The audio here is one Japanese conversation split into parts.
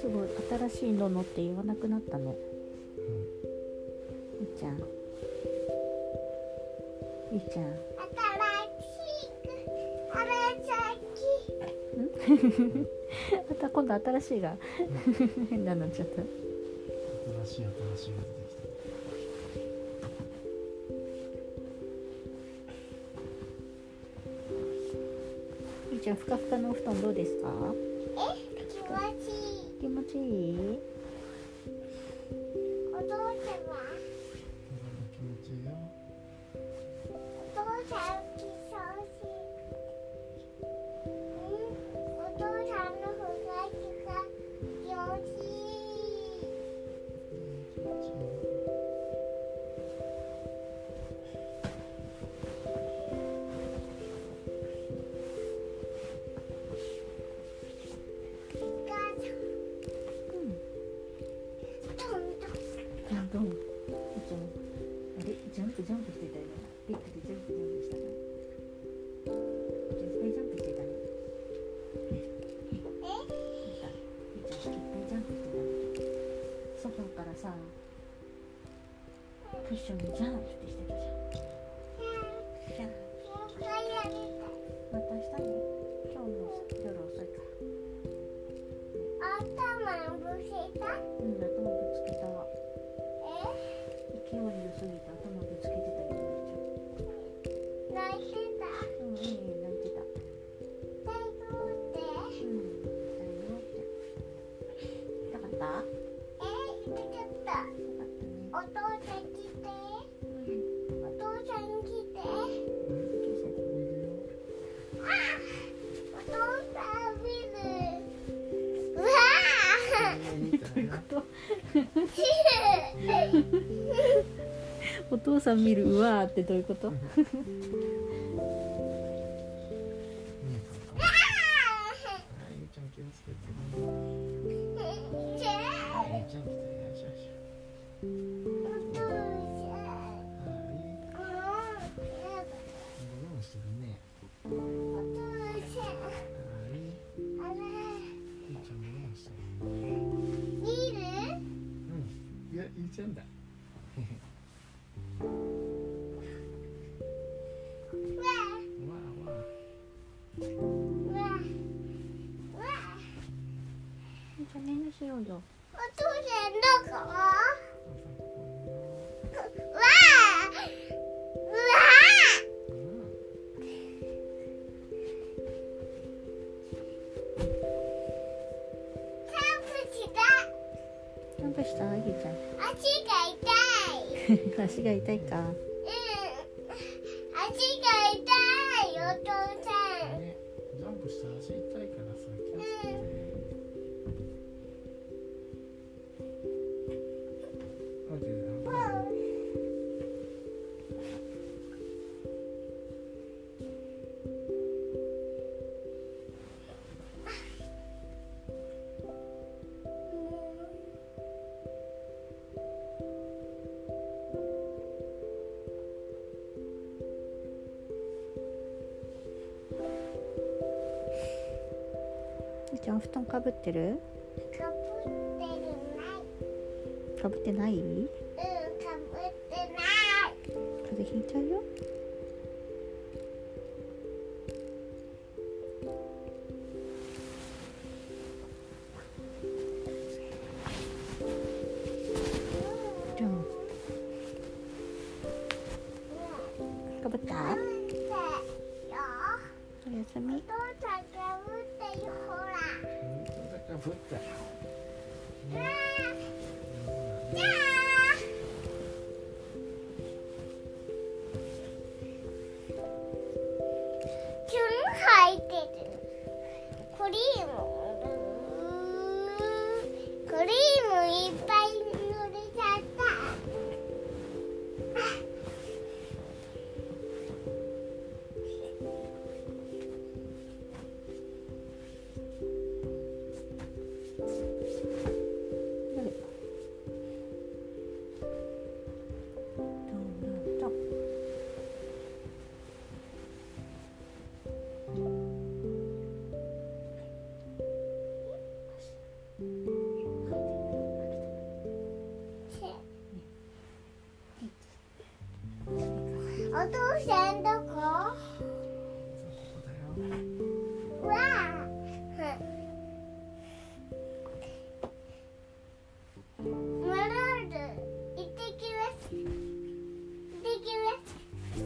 すごい新しいののって言わなくなったの。いいちゃん。いいちゃん。また今度新しいが 変なのちゃった新しい新しいが出てきいちゃんふかふかのお布団どうですか？気持ちいい。た気持ちいいよ。気どんどんいいちゃんあれ？ジャンプジャンプしてたよ。ビッグでジャンプジャンプしたのいいちゃんいっぱいジャンプしてたね見たいいちゃんいっぱいジャンプしてたねソファーからさクッションにジャンプってしてたじゃん。お父さん来て、お父さん来て。うんお父さん見る。よお父さん見るうこと お父さん見る。うわーってどういうこと？いやゆうちゃんだわあわあじゃあ、ね、しようよ。お父した、ゆうちゃん。足が痛い 足が痛いか。うん足ゆうちゃん、お布団かぶってる？かぶってるないかぶってない？うんかぶってない風邪ひいちゃうよ。かぶった？おやすみ。put down. 船どこ？わあ。マロ行ってきます。行ってきます。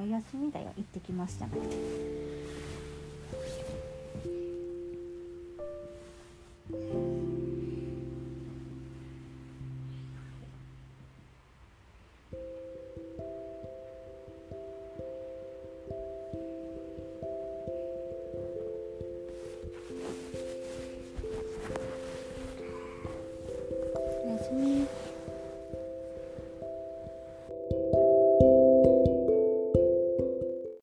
お休みだよ。行ってきますじゃなくて。